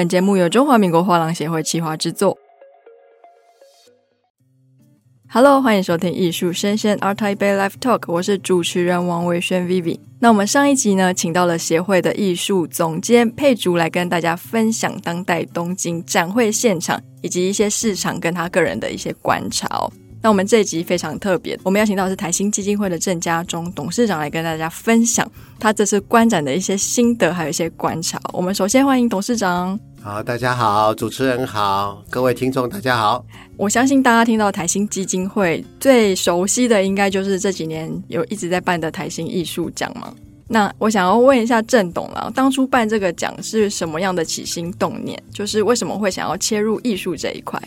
本节目由中华民国画廊协会企划制作。Hello，欢迎收听艺术生鲜 Art Taipei Live Talk，我是主持人王维轩 Vivi。那我们上一集呢，请到了协会的艺术总监佩竹来跟大家分享当代东京展会现场以及一些市场跟他个人的一些观察哦。那我们这一集非常特别，我们邀请到的是台新基金会的郑家忠董事长来跟大家分享他这次观展的一些心得，还有一些观察。我们首先欢迎董事长。好，大家好，主持人好，各位听众大家好。我相信大家听到台新基金会最熟悉的，应该就是这几年有一直在办的台新艺术奖嘛。那我想要问一下郑董了，当初办这个奖是什么样的起心动念？就是为什么会想要切入艺术这一块？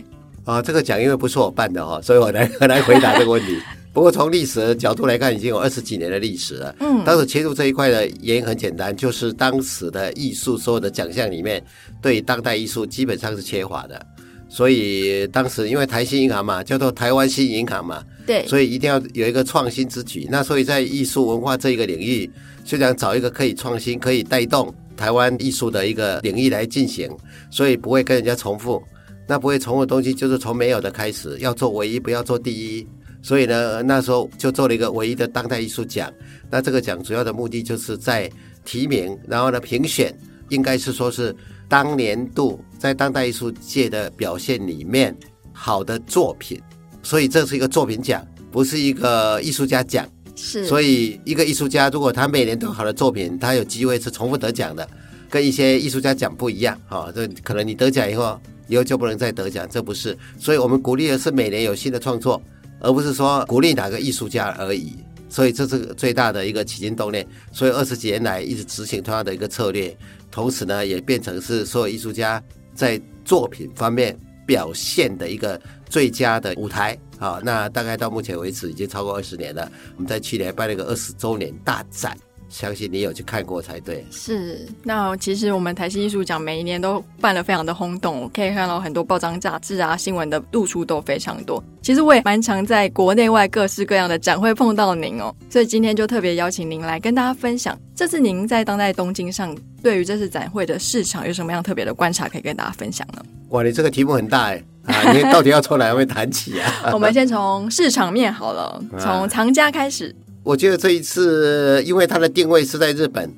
啊，这个奖因为不是我办的哈，所以我来来回答这个问题。不过从历史的角度来看，已经有二十几年的历史了。嗯，当时切入这一块的原因很简单，就是当时的艺术所有的奖项里面，对当代艺术基本上是缺乏的。所以当时因为台新银行嘛，叫做台湾新银行嘛，对，所以一定要有一个创新之举。那所以在艺术文化这一个领域，就想找一个可以创新、可以带动台湾艺术的一个领域来进行，所以不会跟人家重复。那不会重复的东西，就是从没有的开始，要做唯一，不要做第一。所以呢，那时候就做了一个唯一的当代艺术奖。那这个奖主要的目的，就是在提名，然后呢评选，应该是说是当年度在当代艺术界的表现里面好的作品。所以这是一个作品奖，不是一个艺术家奖。是。所以一个艺术家，如果他每年都有好的作品，他有机会是重复得奖的，跟一些艺术家奖不一样。哈，这可能你得奖以后。以后就不能再得奖，这不是，所以我们鼓励的是每年有新的创作，而不是说鼓励哪个艺术家而已。所以这是最大的一个起心动念。所以二十几年来一直执行同样的一个策略，同时呢也变成是所有艺术家在作品方面表现的一个最佳的舞台。好，那大概到目前为止已经超过二十年了。我们在去年办了一个二十周年大展。相信你有去看过才对。是，那其实我们台新艺术奖每一年都办得非常的轰动，可以看到很多报章杂志啊、新闻的露出都非常多。其实我也蛮常在国内外各式各样的展会碰到您哦，所以今天就特别邀请您来跟大家分享，这次您在当代东京上对于这次展会的市场有什么样特别的观察可以跟大家分享呢？哇，你这个题目很大哎，啊，你到底要从哪位谈起啊？我们先从市场面好了，从藏家开始。我觉得这一次，因为它的定位是在日本，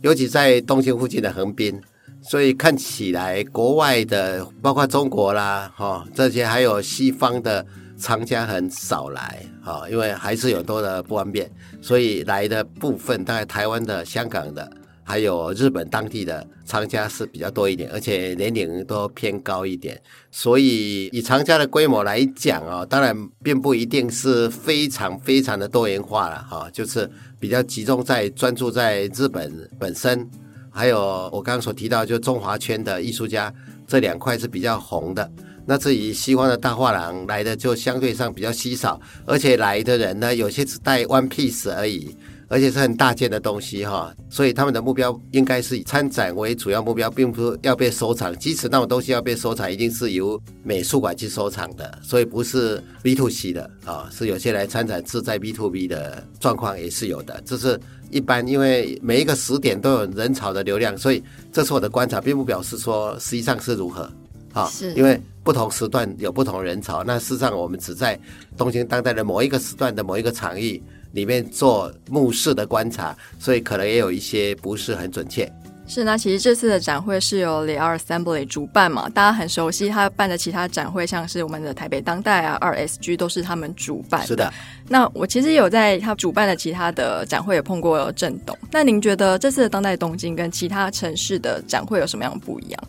尤其在东京附近的横滨，所以看起来国外的，包括中国啦，哈，这些还有西方的藏家很少来，哈，因为还是有多的不方便，所以来的部分大概台湾的、香港的。还有日本当地的藏家是比较多一点，而且年龄都偏高一点，所以以藏家的规模来讲啊，当然并不一定是非常非常的多元化了哈，就是比较集中在专注在日本本身，还有我刚刚所提到就中华圈的艺术家这两块是比较红的。那至于西方的大画廊来的就相对上比较稀少，而且来的人呢，有些只带 one piece 而已。而且是很大件的东西哈，所以他们的目标应该是以参展为主要目标，并不是要被收藏。即使那种东西要被收藏，一定是由美术馆去收藏的，所以不是 B to C 的啊，是有些来参展是在 B to B 的状况也是有的。这是一般，因为每一个时点都有人潮的流量，所以这是我的观察，并不表示说实际上是如何啊。是，因为不同时段有不同人潮，那事实上我们只在东京当代的某一个时段的某一个场域。里面做目视的观察，所以可能也有一些不是很准确。是，那其实这次的展会是由 The Art Assembly 主办嘛，大家很熟悉他办的其他展会，像是我们的台北当代啊、二 SG 都是他们主办。是的。那我其实有在他主办的其他的展会也碰过郑董。那您觉得这次的当代东京跟其他城市的展会有什么样的不一样？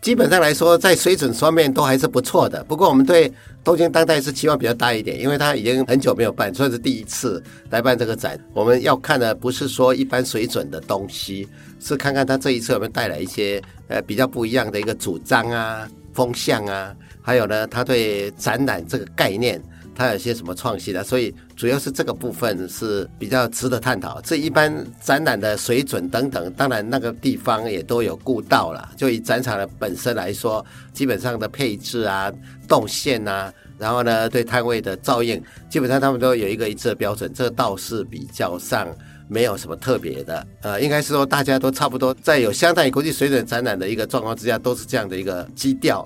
基本上来说，在水准方面都还是不错的。不过，我们对东京当代是期望比较大一点，因为它已经很久没有办，算是第一次来办这个展。我们要看的不是说一般水准的东西，是看看它这一次有没有带来一些呃比较不一样的一个主张啊、风向啊，还有呢，它对展览这个概念。它有些什么创新的？所以主要是这个部分是比较值得探讨。这一般展览的水准等等，当然那个地方也都有顾到了。就以展场的本身来说，基本上的配置啊、动线啊，然后呢对摊位的照应，基本上他们都有一个一致的标准。这倒是比较上没有什么特别的，呃，应该是说大家都差不多，在有相当于国际水准展览的一个状况之下，都是这样的一个基调，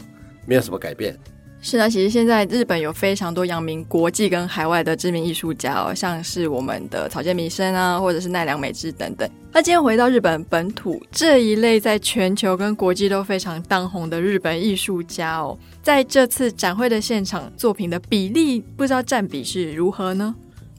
没有什么改变。是啊，其实现在日本有非常多扬名国际跟海外的知名艺术家哦，像是我们的草间弥生啊，或者是奈良美智等等。那今天回到日本本土这一类在全球跟国际都非常当红的日本艺术家哦，在这次展会的现场作品的比例，不知道占比是如何呢？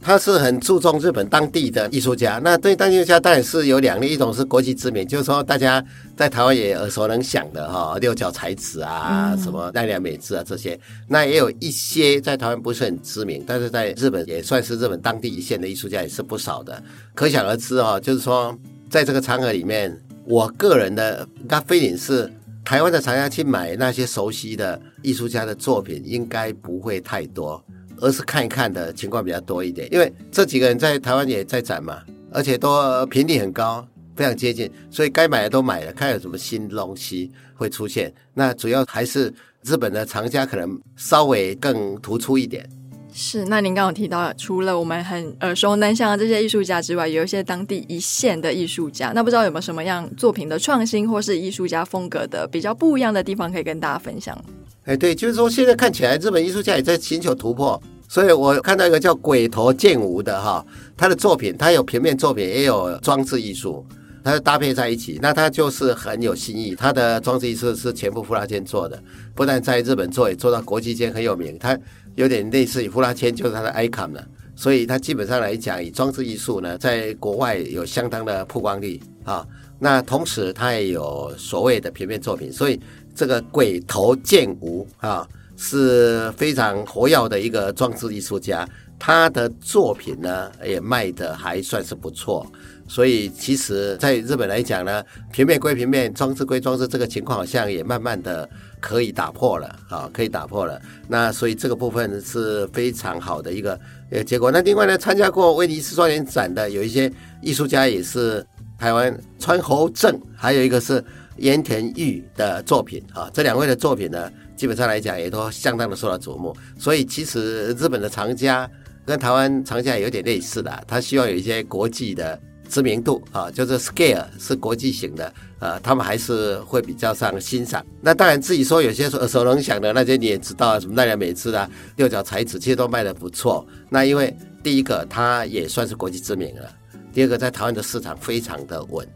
他是很注重日本当地的艺术家，那对当地艺术家当然是有两类，一种是国际知名，就是说大家在台湾也耳熟能详的哈，六角彩子啊，嗯、什么奈良美智啊这些，那也有一些在台湾不是很知名，但是在日本也算是日本当地一线的艺术家也是不少的，可想而知哦，就是说在这个场合里面，我个人的 gut feeling 是台湾的厂家去买那些熟悉的艺术家的作品，应该不会太多。而是看一看的情况比较多一点，因为这几个人在台湾也在展嘛，而且都频率很高，非常接近，所以该买的都买了，看有什么新东西会出现。那主要还是日本的藏家可能稍微更突出一点。是，那您刚刚提到，除了我们很耳熟能详的这些艺术家之外，有一些当地一线的艺术家，那不知道有没有什么样作品的创新，或是艺术家风格的比较不一样的地方，可以跟大家分享？哎，对，就是说现在看起来日本艺术家也在寻求突破，所以我看到一个叫鬼头健吾的哈，他的作品，他有平面作品，也有装置艺术，他搭配在一起，那他就是很有新意。他的装置艺术是前部呼啦圈做的，不但在日本做，也做到国际间很有名。他有点类似于呼啦圈，就是他的 icon 了，所以他基本上来讲，以装置艺术呢，在国外有相当的曝光率啊。那同时他也有所谓的平面作品，所以。这个鬼头健吾啊，是非常活跃的一个装置艺术家，他的作品呢也卖的还算是不错，所以其实在日本来讲呢，平面归平面，装置归装置，这个情况好像也慢慢的可以打破了啊，可以打破了。那所以这个部分是非常好的一个呃结果。那另外呢，参加过威尼斯双年展的有一些艺术家也是台湾川侯正，还有一个是。盐田裕的作品啊，这两位的作品呢，基本上来讲也都相当的受到瞩目。所以其实日本的藏家跟台湾藏家有点类似的，他希望有一些国际的知名度啊，就是 scale 是国际型的，呃，他们还是会比较上欣赏。那当然自己说有些耳熟能详的那些你也知道，什么奈良美智啊、六角彩子，其实都卖得不错。那因为第一个它也算是国际知名了，第二个在台湾的市场非常的稳。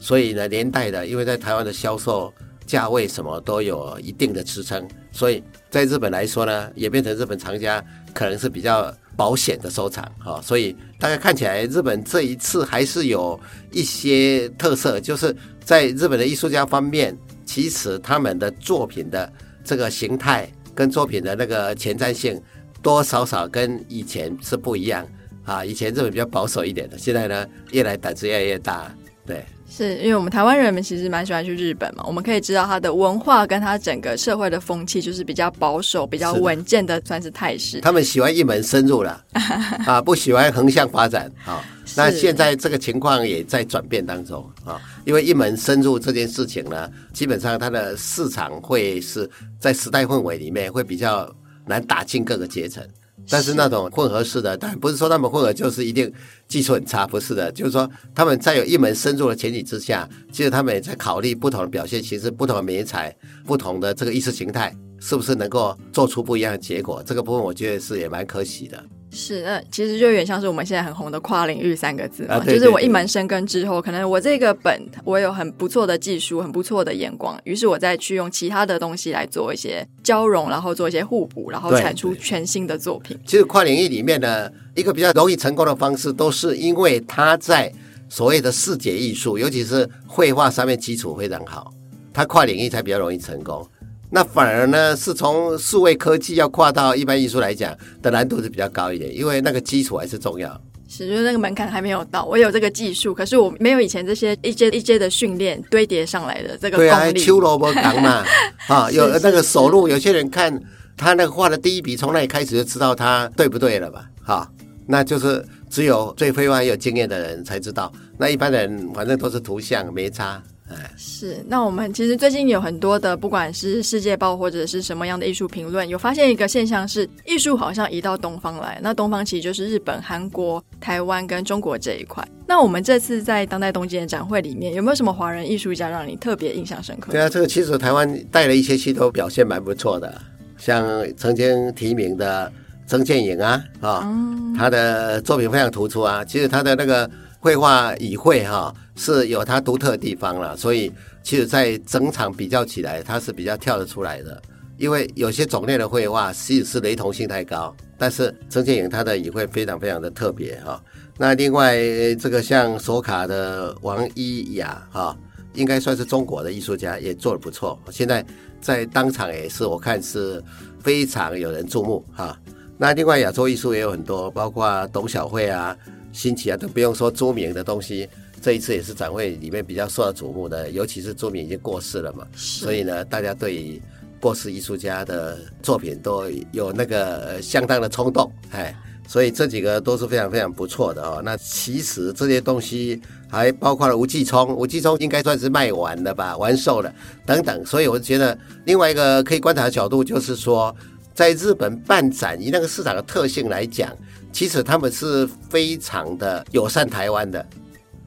所以呢，连带的，因为在台湾的销售价位什么都有一定的支撑，所以在日本来说呢，也变成日本藏家可能是比较保险的收藏啊。所以大家看起来，日本这一次还是有一些特色，就是在日本的艺术家方面，其实他们的作品的这个形态跟作品的那个前瞻性，多少少跟以前是不一样啊。以前日本比较保守一点的，现在呢，越来胆子越来越大，对。是因为我们台湾人们其实蛮喜欢去日本嘛，我们可以知道它的文化跟它整个社会的风气就是比较保守、比较稳健的，算是态势。他们喜欢一门深入了 啊，不喜欢横向发展啊。那现在这个情况也在转变当中啊，因为一门深入这件事情呢，基本上它的市场会是在时代氛围里面会比较难打进各个阶层。但是那种混合式的，但不是说他们混合就是一定技术很差，不是的，就是说他们在有一门深入的前提之下，其实他们也在考虑不同的表现形式、不同的媒材、不同的这个意识形态，是不是能够做出不一样的结果？这个部分我觉得是也蛮可喜的。是，那其实就有点像是我们现在很红的跨领域三个字嘛，就是我一门深耕之后，可能我这个本我有很不错的技术，很不错的眼光，于是我再去用其他的东西来做一些交融，然后做一些互补，然后产出全新的作品。其实跨领域里面呢，一个比较容易成功的方式，都是因为他在所谓的视觉艺术，尤其是绘画上面基础非常好，他跨领域才比较容易成功。那反而呢，是从数位科技要跨到一般艺术来讲的难度是比较高一点，因为那个基础还是重要。是，就是那个门槛还没有到。我有这个技术，可是我没有以前这些一阶一阶的训练堆叠上来的这个功力。对啊，秋萝卜扛嘛，啊，有那个手路，有些人看他那个画的第一笔，从那里开始就知道他对不对了吧？哈，那就是只有最会画、有经验的人才知道。那一般人反正都是图像没差。哎，是。那我们其实最近有很多的，不管是世界报或者是什么样的艺术评论，有发现一个现象是，艺术好像移到东方来。那东方其实就是日本、韩国、台湾跟中国这一块。那我们这次在当代东京的展会里面，有没有什么华人艺术家让你特别印象深刻？对啊，这个其实台湾带了一些戏都表现蛮不错的，像曾经提名的曾建颖啊，啊、哦，嗯、他的作品非常突出啊。其实他的那个绘画语汇哈是有它独特的地方了，所以其实在整场比较起来，它是比较跳得出来的。因为有些种类的绘画其实是雷同性太高，但是曾建颖他的语汇非常非常的特别哈。那另外这个像索卡的王一雅哈，应该算是中国的艺术家，也做得不错。现在在当场也是我看是非常有人注目哈。那另外亚洲艺术也有很多，包括董小慧啊、新奇啊，都不用说朱铭的东西。这一次也是展会里面比较受到瞩目的，尤其是朱铭已经过世了嘛，所以呢，大家对于过世艺术家的作品都有那个相当的冲动，哎。所以这几个都是非常非常不错的哦。那其实这些东西还包括了吴继聪，吴继聪应该算是卖完了吧，完售了等等。所以我觉得另外一个可以观察的角度就是说，在日本办展以那个市场的特性来讲，其实他们是非常的友善台湾的，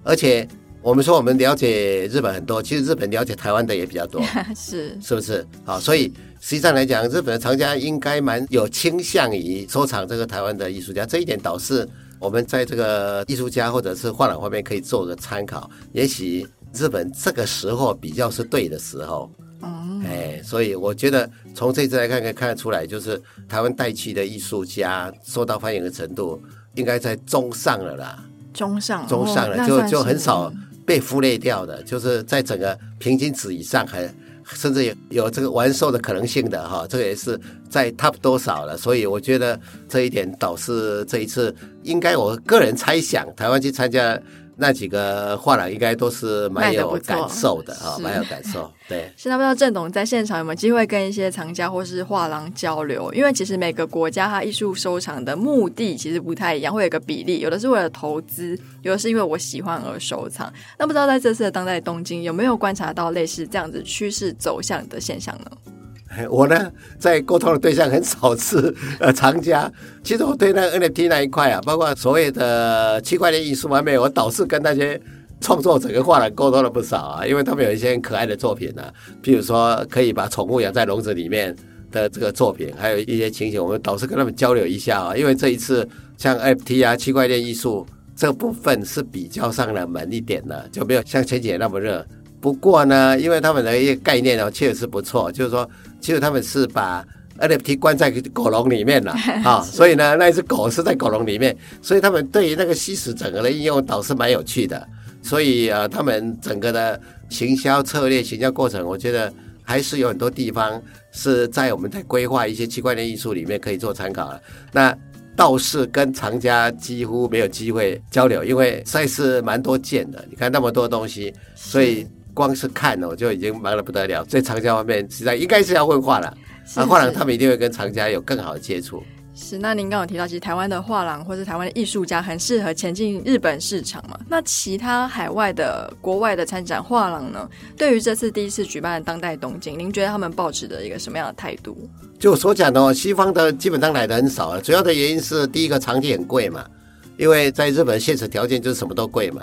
而且我们说我们了解日本很多，其实日本了解台湾的也比较多，是是不是？好，所以。实际上来讲，日本的藏家应该蛮有倾向于收藏这个台湾的艺术家，这一点倒是我们在这个艺术家或者是画廊方面可以做个参考。也许日本这个时候比较是对的时候，哦，哎，所以我觉得从这次来看，可以看得出来，就是台湾带去的艺术家受到欢迎的程度应该在中上了啦，中上，中上了，就就很少被忽略掉的，就是在整个平均值以上还。甚至有有这个完售的可能性的哈，这个也是在 top 多少了，所以我觉得这一点导致这一次应该我个人猜想，台湾去参加。那几个画廊应该都是蛮有感受的啊，蛮有感受。对，现在不知道郑董在现场有没有机会跟一些藏家或是画廊交流？因为其实每个国家它艺术收藏的目的其实不太一样，会有个比例，有的是为了投资，有的是因为我喜欢而收藏。那不知道在这次的当代东京有没有观察到类似这样子趋势走向的现象呢？我呢，在沟通的对象很少是 呃藏家，其实我对那 NFT 那一块啊，包括所谓的区块链艺术方面，我倒是跟那些创作者跟画廊沟通了不少啊，因为他们有一些可爱的作品呢、啊，譬如说可以把宠物养在笼子里面的这个作品，还有一些情形，我们倒是跟他们交流一下啊，因为这一次像 NFT 啊区块链艺术这部分是比较上了门一点的，就没有像前几年那么热。不过呢，因为他们的一个概念哦，确实不错，就是说，其实他们是把 NFT 关在狗笼里面了 啊，是所以呢，那一只狗是在狗笼里面，所以他们对于那个吸食整个的应用倒是蛮有趣的。所以呃，他们整个的行销策略、行销过程，我觉得还是有很多地方是在我们在规划一些区块链艺术里面可以做参考的。那倒是跟藏家几乎没有机会交流，因为实在是蛮多见的。你看那么多东西，所以。光是看我就已经忙得不得了。在藏家方面，实在应该是要问画廊，那画廊他们一定会跟藏家有更好的接触。是，那您刚刚有提到，其实台湾的画廊或是台湾的艺术家很适合前进日本市场嘛？那其他海外的、国外的参展画廊呢？对于这次第一次举办的当代东京，您觉得他们抱持的一个什么样的态度？就我所讲的哦，西方的基本上来的很少了，主要的原因是第一个场地很贵嘛，因为在日本现实条件就是什么都贵嘛。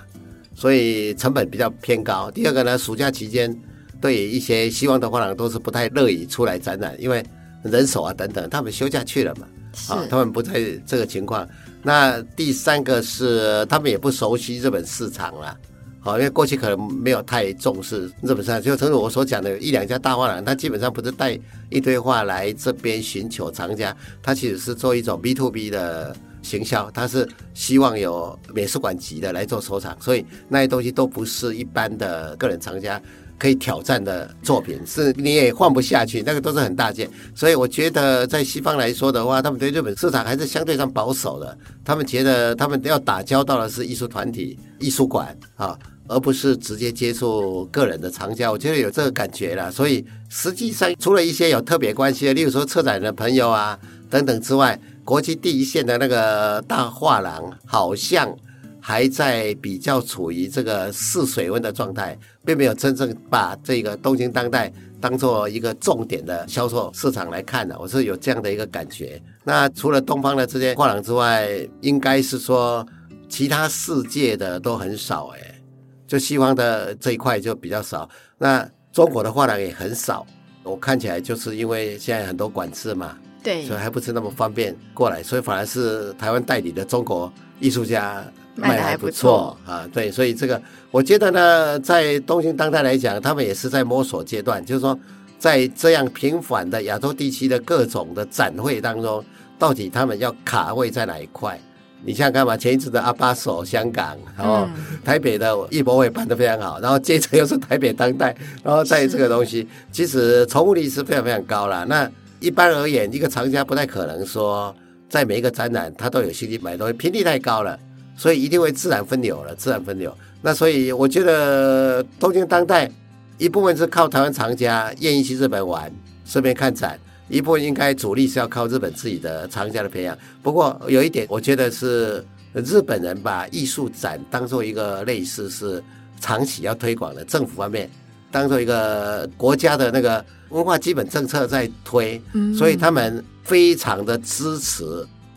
所以成本比较偏高。第二个呢，暑假期间，对于一些希望的画廊都是不太乐意出来展览，因为人手啊等等，他们休假去了嘛，啊，他们不在这个情况。那第三个是他们也不熟悉日本市场了，好，因为过去可能没有太重视日本市场，就正如我所讲的，一两家大画廊，他基本上不是带一堆画来这边寻求藏家，他其实是做一种 B to B 的。行销，他是希望有美术馆级的来做收藏，所以那些东西都不是一般的个人藏家可以挑战的作品，是你也放不下去，那个都是很大件。所以我觉得在西方来说的话，他们对日本市场还是相对上保守的。他们觉得他们要打交道的是艺术团体、艺术馆啊，而不是直接接触个人的藏家。我觉得有这个感觉了。所以实际上，除了一些有特别关系的，例如说策展的朋友啊等等之外，国际第一线的那个大画廊，好像还在比较处于这个试水温的状态，并没有真正把这个东京当代当做一个重点的销售市场来看的。我是有这样的一个感觉。那除了东方的这些画廊之外，应该是说其他世界的都很少哎，就西方的这一块就比较少。那中国的画廊也很少，我看起来就是因为现在很多管制嘛。对，所以还不是那么方便过来，所以反而是台湾代理的中国艺术家卖的还不错啊。对，所以这个我觉得呢，在东京当代来讲，他们也是在摸索阶段，就是说，在这样频繁的亚洲地区的各种的展会当中，到底他们要卡位在哪一块？你像干嘛？前一次的阿巴索香港，然后台北的艺博会办得非常好，然后接着又是台北当代，然后在这个东西，其实重复率是非常非常高了。那一般而言，一个藏家不太可能说在每一个展览他都有兴趣买东西，频率太高了，所以一定会自然分流了，自然分流。那所以我觉得东京当代一部分是靠台湾藏家愿意去日本玩，顺便看展；一部分应该主力是要靠日本自己的藏家的培养。不过有一点，我觉得是日本人把艺术展当做一个类似是长期要推广的政府方面，当做一个国家的那个。文化基本政策在推，所以他们非常的支持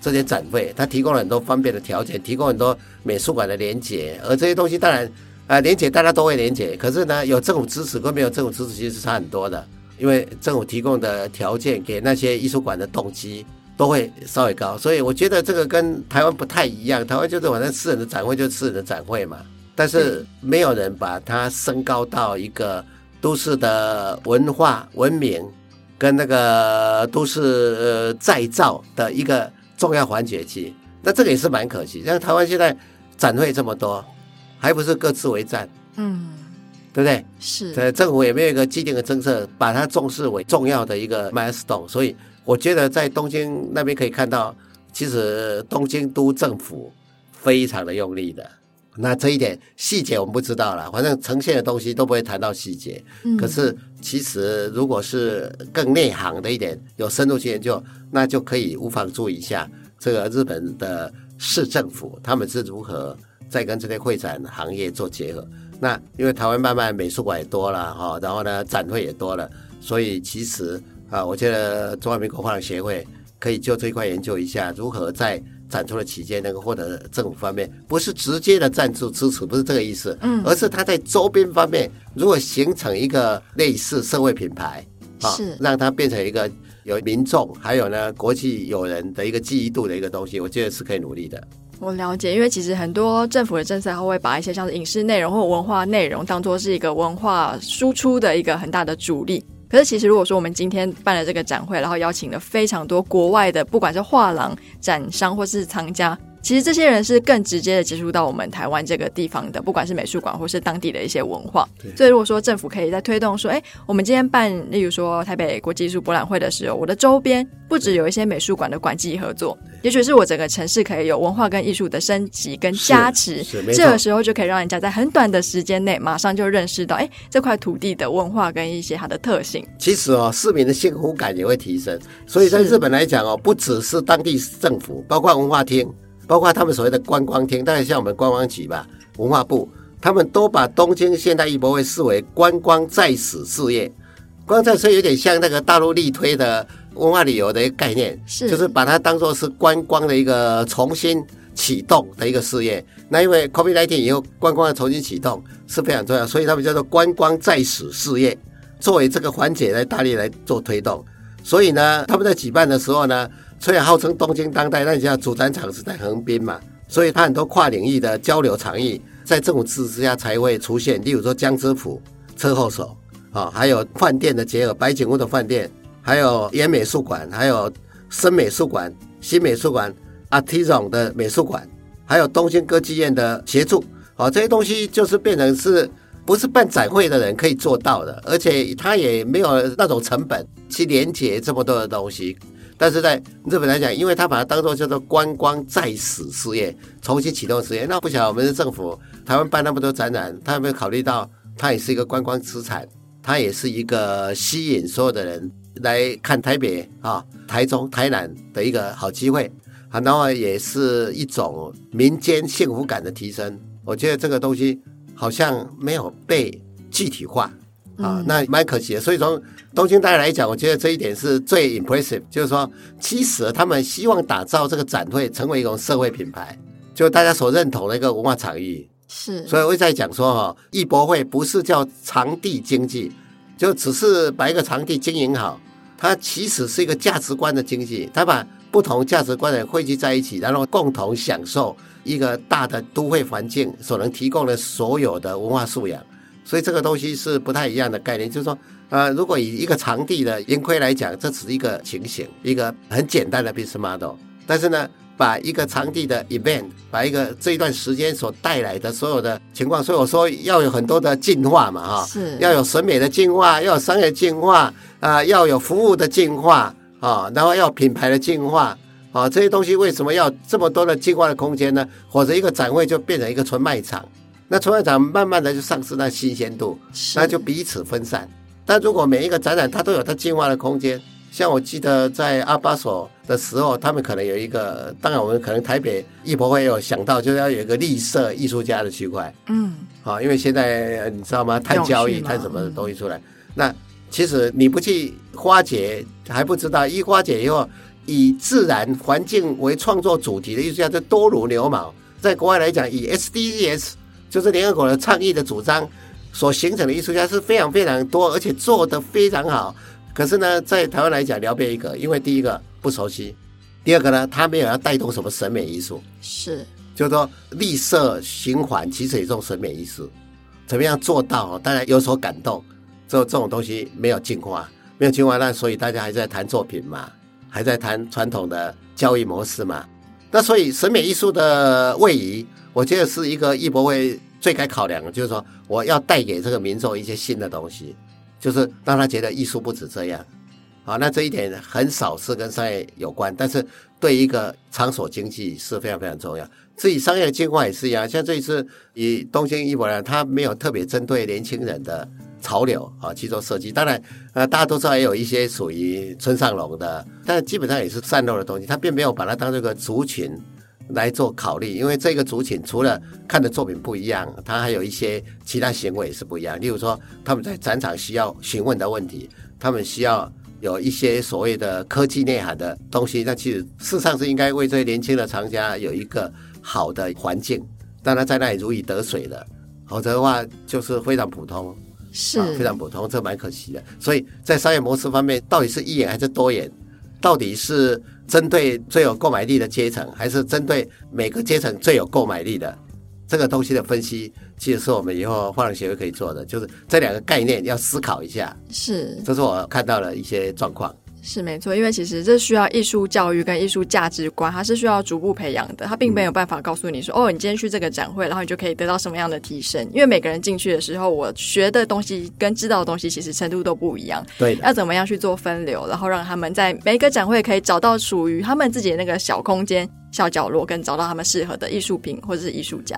这些展会，他提供了很多方便的条件，提供很多美术馆的连接，而这些东西当然啊，连接大家都会连接，可是呢，有政府支持跟没有政府支持其实是差很多的，因为政府提供的条件给那些艺术馆的动机都会稍微高，所以我觉得这个跟台湾不太一样，台湾就是反正私人的展会就是私人的展会嘛，但是没有人把它升高到一个。都市的文化文明跟那个都市呃再造的一个重要环节期，那这个也是蛮可惜。像台湾现在展会这么多，还不是各自为战？嗯，对不对？是。对，政府也没有一个既定的政策，把它重视为重要的一个 milestone。所以我觉得在东京那边可以看到，其实东京都政府非常的用力的。那这一点细节我们不知道了，反正呈现的东西都不会谈到细节。嗯，可是其实如果是更内行的一点，有深入去研究，那就可以无妨注意一下这个日本的市政府他们是如何在跟这些会展行业做结合。那因为台湾慢慢美术馆也多了哈，然后呢展会也多了，所以其实啊，我觉得中华民国画廊协会可以就这一块研究一下如何在。展出的期间能够获得政府方面不是直接的赞助支持，不是这个意思，嗯，而是它在周边方面如果形成一个类似社会品牌，是让它变成一个有民众还有呢国际友人的一个记忆度的一个东西，我觉得是可以努力的。我了解，因为其实很多政府的政策，它会把一些像是影视内容或文化内容当做是一个文化输出的一个很大的主力。可是，其实如果说我们今天办了这个展会，然后邀请了非常多国外的，不管是画廊、展商或是藏家。其实这些人是更直接的接触到我们台湾这个地方的，不管是美术馆或是当地的一些文化。所以如果说政府可以在推动说，哎，我们今天办，例如说台北国际艺术博览会的时候，我的周边不只有一些美术馆的馆际合作，也许是我整个城市可以有文化跟艺术的升级跟加持。这个时候就可以让人家在很短的时间内马上就认识到，哎，这块土地的文化跟一些它的特性。其实哦，市民的幸福感也会提升。所以在日本来讲哦，不只是当地政府，包括文化厅。包括他们所谓的观光厅，大概像我们观光局吧，文化部，他们都把东京现代艺博会视为观光在史事业。观光再使有点像那个大陆力推的文化旅游的一个概念，是就是把它当做是观光的一个重新启动的一个事业。那因为 COVID-19 以后，观光的重新启动是非常重要，所以他们叫做观光在史事业，作为这个环节来大力来做推动。所以呢，他们在举办的时候呢。虽然号称东京当代，那你知道主展场是在横滨嘛，所以它很多跨领域的交流场域，在政府支持之下才会出现。例如说江之浦车后手啊，还有饭店的结合，白景屋的饭店，还有原美术馆，还有深美术馆、新美术馆、a r t i s n 的美术馆，还有东京歌剧院的协助啊，这些东西就是变成是不是办展会的人可以做到的，而且他也没有那种成本去连接这么多的东西。但是在日本来讲，因为他把它当做叫做观光再使事业，重新启动事业。那不晓得我们的政府，台湾办那么多展览，他有没有考虑到它也是一个观光资产，它也是一个吸引所有的人来看台北啊、台中、台南的一个好机会啊，然后也是一种民间幸福感的提升。我觉得这个东西好像没有被具体化啊，嗯、那蛮可惜的。所以从东京大学来讲，我觉得这一点是最 impressive，就是说，其实他们希望打造这个展会成为一种社会品牌，就大家所认同的一个文化场域。是，所以我在讲说哈，艺博会不是叫场地经济，就只是把一个场地经营好，它其实是一个价值观的经济，它把不同价值观的人汇聚在一起，然后共同享受一个大的都会环境所能提供的所有的文化素养。所以这个东西是不太一样的概念，就是说，呃，如果以一个场地的盈亏来讲，这只是一个情形，一个很简单的 business model，但是呢。把一个场地的 event，把一个这一段时间所带来的所有的情况，所以我说要有很多的进化嘛，哈，是要有审美的进化，要有商业进化，啊，要有服务的进化，啊，然后要品牌的进化，啊，这些东西为什么要这么多的进化的空间呢？或者一个展会就变成一个纯卖场，那纯卖场慢慢的就丧失那新鲜度，那就彼此分散。但如果每一个展览它都有它进化的空间。像我记得在阿巴索的时候，他们可能有一个，当然我们可能台北艺博会有想到，就是要有一个绿色艺术家的区块，嗯，好，因为现在你知道吗？碳交易、碳什么的东西出来，嗯、那其实你不去花解还不知道，一花解以后，以自然环境为创作主题的艺术家就多如牛毛。在国外来讲，以 SDGs 就是联合国的倡议的主张所形成的艺术家是非常非常多，而且做得非常好。可是呢，在台湾来讲，聊别一个，因为第一个不熟悉，第二个呢，他没有要带动什么审美艺术，是，就是说绿色循环其实也是一种审美艺术，怎么样做到？当然有所感动，这这种东西没有进化，没有进化，那所以大家还在谈作品嘛，还在谈传统的交易模式嘛，那所以审美艺术的位移，我觉得是一个艺博会最该考量的，就是说我要带给这个民众一些新的东西。就是让他觉得艺术不止这样，好，那这一点很少是跟商业有关，但是对一个场所经济是非常非常重要。至于商业的进化也是一样，像这一次以东京艺博来，它没有特别针对年轻人的潮流啊去做设计。当然，呃，大家都知道也有一些属于村上隆的，但基本上也是散落的东西，它并没有把它当这个族群。来做考虑，因为这个族群除了看的作品不一样，他还有一些其他行为是不一样。例如说，他们在展场需要询问的问题，他们需要有一些所谓的科技内涵的东西。那其实事实上是应该为这些年轻的藏家有一个好的环境，让他在那里如鱼得水的。否则的话，就是非常普通，是、啊、非常普通，这蛮可惜的。所以在商业模式方面，到底是一眼还是多眼？到底是？针对最有购买力的阶层，还是针对每个阶层最有购买力的这个东西的分析，其实是我们以后画廊协会可以做的，就是这两个概念要思考一下。是，这是我看到了一些状况。是没错，因为其实这需要艺术教育跟艺术价值观，它是需要逐步培养的。它并没有办法告诉你说，嗯、哦，你今天去这个展会，然后你就可以得到什么样的提升。因为每个人进去的时候，我学的东西跟知道的东西其实程度都不一样。对，要怎么样去做分流，然后让他们在每一个展会可以找到属于他们自己的那个小空间、小角落，跟找到他们适合的艺术品或者是艺术家。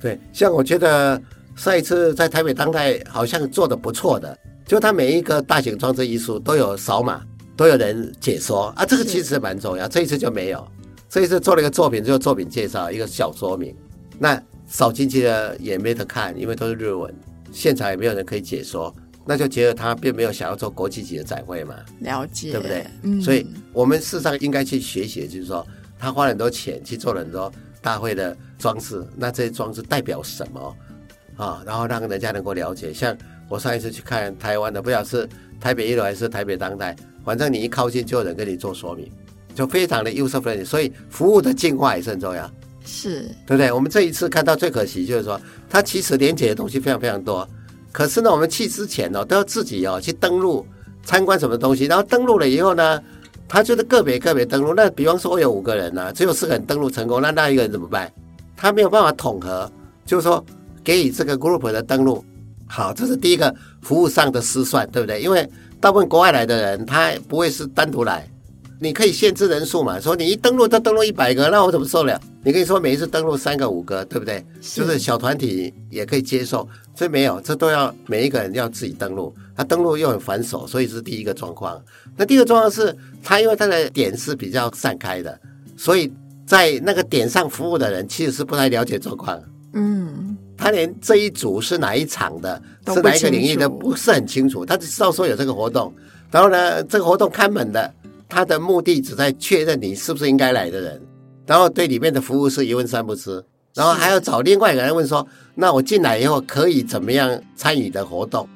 对，像我觉得上一次在台北当代好像做的不错的，就他每一个大型装置艺术都有扫码。都有人解说啊，这个其实蛮重要。这一次就没有，这一次做了一个作品，就是作品介绍，一个小说明。那扫进去的也没得看，因为都是日文，现场也没有人可以解说，那就觉得他并没有想要做国际级的展会嘛。了解，对不对？嗯。所以我们事实上应该去学习，就是说他花了很多钱去做了很多大会的装饰，那这些装饰代表什么啊？然后让人家能够了解。像我上一次去看台湾的，不晓得是台北一楼还是台北当代。反正你一靠近，就有人跟你做说明，就非常的 user friendly。所以服务的进化也是很重要，是对不对？我们这一次看到最可惜就是说，它其实连接的东西非常非常多，可是呢，我们去之前哦，都要自己哦去登录参观什么东西，然后登录了以后呢，他就是个别个别登录。那比方说，我有五个人呢、啊，只有四个人登录成功，那那一个人怎么办？他没有办法统合，就是说给予这个 group 的登录。好，这是第一个服务上的失算，对不对？因为大部分国外来的人，他不会是单独来，你可以限制人数嘛。说你一登录，他登录一百个，那我怎么受了？你可以说每一次登录三个、五个，对不对？是就是小团体也可以接受。所以没有，这都要每一个人要自己登录，他登录又很繁琐，所以是第一个状况。那第二个状况是，他因为他的点是比较散开的，所以在那个点上服务的人其实是不太了解状况。嗯，他连这一组是哪一场的，是哪一个领域的，不是很清楚。他只知道说有这个活动，然后呢，这个活动看门的，他的目的只在确认你是不是应该来的人，然后对里面的服务是一问三不知，然后还要找另外一个人问说，那我进来以后可以怎么样参与的活动？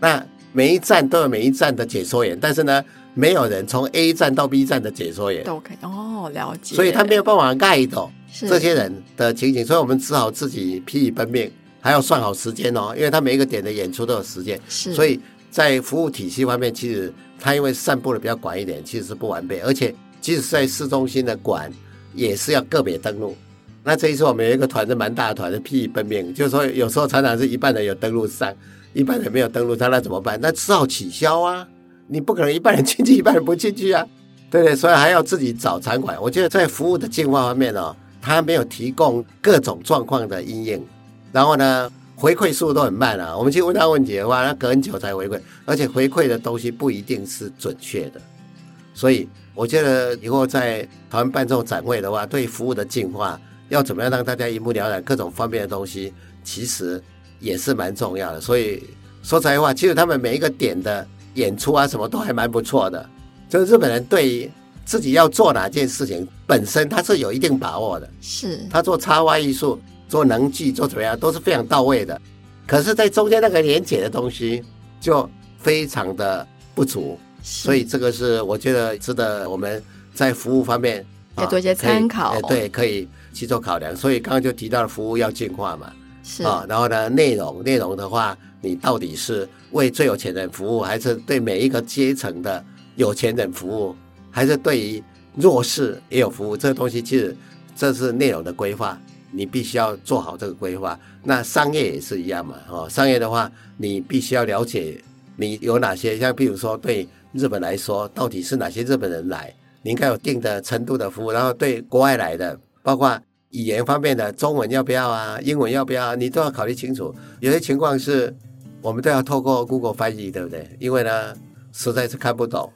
那每一站都有每一站的解说员，但是呢，没有人从 A 站到 B 站的解说员都可以哦，了解。所以他没有办法 guide 这些人的情景，所以我们只好自己疲于奔命，还要算好时间哦，因为他每一个点的演出都有时间，是。所以在服务体系方面，其实他因为散布的比较广一点，其实是不完备，而且即使在市中心的馆，也是要个别登录。那这一次我们有一个团是蛮大的团，是疲于奔命，就是说有时候常常是一半人有登录上。一半人没有登录上，那怎么办？那只好取消啊！你不可能一半人进去，一半人不进去啊，对不对？所以还要自己找场馆。我觉得在服务的进化方面哦，他没有提供各种状况的因应，然后呢，回馈速度都很慢啊。我们去问他问题的话，那隔很久才回馈，而且回馈的东西不一定是准确的。所以我觉得以后在台湾办这种展会的话，对服务的进化，要怎么样让大家一目了然各种方面的东西，其实。也是蛮重要的，所以说实在话，其实他们每一个点的演出啊，什么都还蛮不错的。就日本人对于自己要做哪件事情本身，他是有一定把握的。是，他做插花艺术、做能剧、做怎么样，都是非常到位的。可是，在中间那个连接的东西就非常的不足，所以这个是我觉得值得我们在服务方面要做一些参考。哎，对，可以去做考量。所以刚刚就提到了服务要进化嘛。是啊、哦，然后呢，内容内容的话，你到底是为最有钱人服务，还是对每一个阶层的有钱人服务，还是对于弱势也有服务？这个东西其实这是内容的规划，你必须要做好这个规划。那商业也是一样嘛，哦，商业的话，你必须要了解你有哪些，像比如说对日本来说，到底是哪些日本人来，你应该有定的程度的服务，然后对国外来的，包括。语言方面的中文要不要啊？英文要不要？你都要考虑清楚。有些情况是，我们都要透过 Google 翻译，对不对？因为呢，实在是看不懂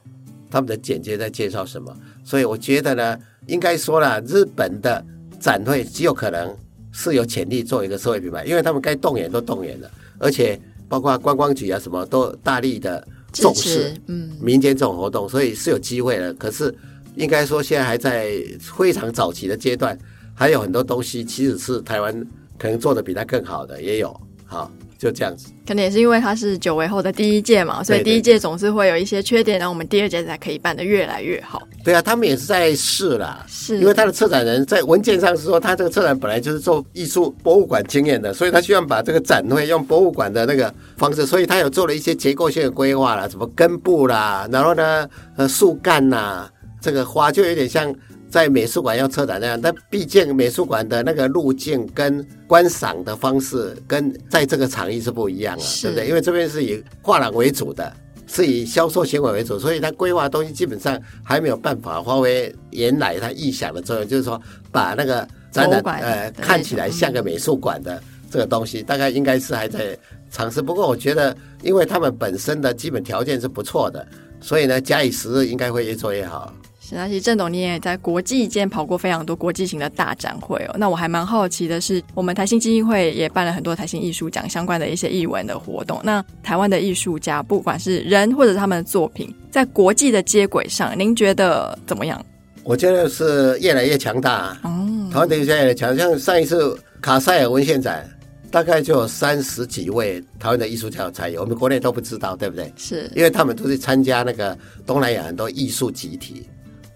他们的简介在介绍什么。所以我觉得呢，应该说了，日本的展会极有可能是有潜力做一个社会品牌，因为他们该动员都动员了，而且包括观光局啊什么都大力的重视，嗯，民间这种活动，所以是有机会的。可是应该说现在还在非常早期的阶段。还有很多东西，其实是台湾可能做的比他更好的，也有，好，就这样子。可能也是因为它是久违后的第一届嘛，所以第一届总是会有一些缺点，然后我们第二届才可以办得越来越好。对啊，他们也是在试啦，是因为他的策展人在文件上是说，他这个策展本来就是做艺术博物馆经验的，所以他希望把这个展会用博物馆的那个方式，所以他有做了一些结构性的规划啦，什么根部啦，然后呢，呃，树干呐，这个花就有点像。在美术馆要策展那样，但毕竟美术馆的那个路径跟观赏的方式跟在这个场域是不一样的，对不对？因为这边是以画廊为主的，是以销售行为为主，所以它规划东西基本上还没有办法发挥原来它预想的作用，就是说把那个展览呃看起来像个美术馆的这个东西，大概应该是还在尝试。不过我觉得，因为他们本身的基本条件是不错的，所以呢，假以时日，应该会越做越好。是，那其实郑董你也在国际间跑过非常多国际型的大展会哦。那我还蛮好奇的是，我们台新基金会也办了很多台新艺术奖相关的一些艺文的活动。那台湾的艺术家，不管是人或者是他们的作品，在国际的接轨上，您觉得怎么样？我觉得是越来越强大。哦，台湾的艺术家越来越强，像上一次卡塞尔文献展，大概就有三十几位台湾的艺术家有参与，我们国内都不知道，对不对？是因为他们都是参加那个东南亚很多艺术集体。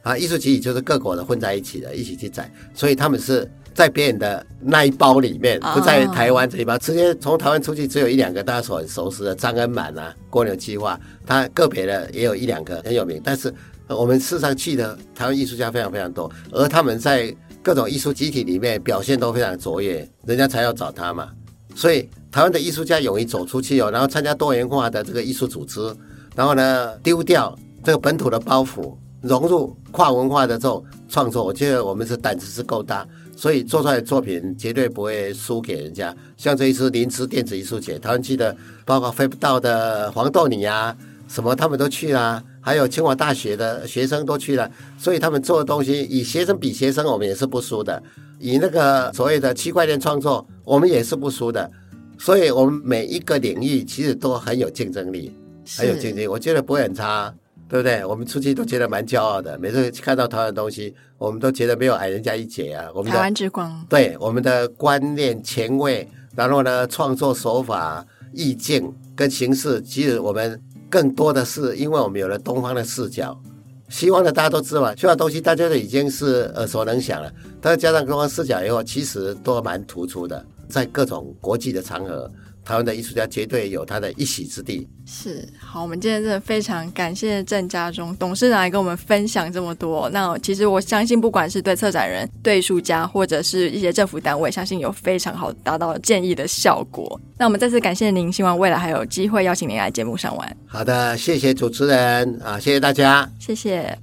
啊，艺术集体就是各国的混在一起的，一起去展，所以他们是在别人的那一包里面，不在台湾这一包，哦、直接从台湾出去，只有一两个大家所很熟悉的张恩满啊、蜗牛计划，他个别的也有一两个很有名，但是我们事实上去的台湾艺术家非常非常多，而他们在各种艺术集体里面表现都非常卓越，人家才要找他嘛。所以台湾的艺术家勇于走出去哦，然后参加多元化的这个艺术组织，然后呢丢掉这个本土的包袱。融入跨文化的这种创作，我觉得我们是胆子是够大，所以做出来的作品绝对不会输给人家。像这一次林兹电子艺术节，台湾去的包括飞不到的黄豆泥啊，什么他们都去啦、还有清华大学的学生都去了，所以他们做的东西，以学生比学生，我们也是不输的；以那个所谓的区块链创作，我们也是不输的。所以，我们每一个领域其实都很有竞争力，很有竞争力。我觉得不会很差，对不对？我们出去都觉得蛮骄傲的。每次看到台湾的东西，我们都觉得没有矮人家一截啊。我们的台湾之光，对我们的观念前卫，然后呢，创作手法、意境跟形式，其实我们更多的是因为我们有了东方的视角。西方的大家都知道嘛，西方东西大家都已经是耳熟能详了，但是加上东方视角以后，其实都蛮突出的。在各种国际的场合，台湾的艺术家绝对有他的一席之地。是，好，我们今天真的非常感谢郑家忠董事长来跟我们分享这么多。那其实我相信，不管是对策展人、对艺术家，或者是一些政府单位，相信有非常好达到建议的效果。那我们再次感谢您，希望未来还有机会邀请您来节目上玩。好的，谢谢主持人啊，谢谢大家，谢谢。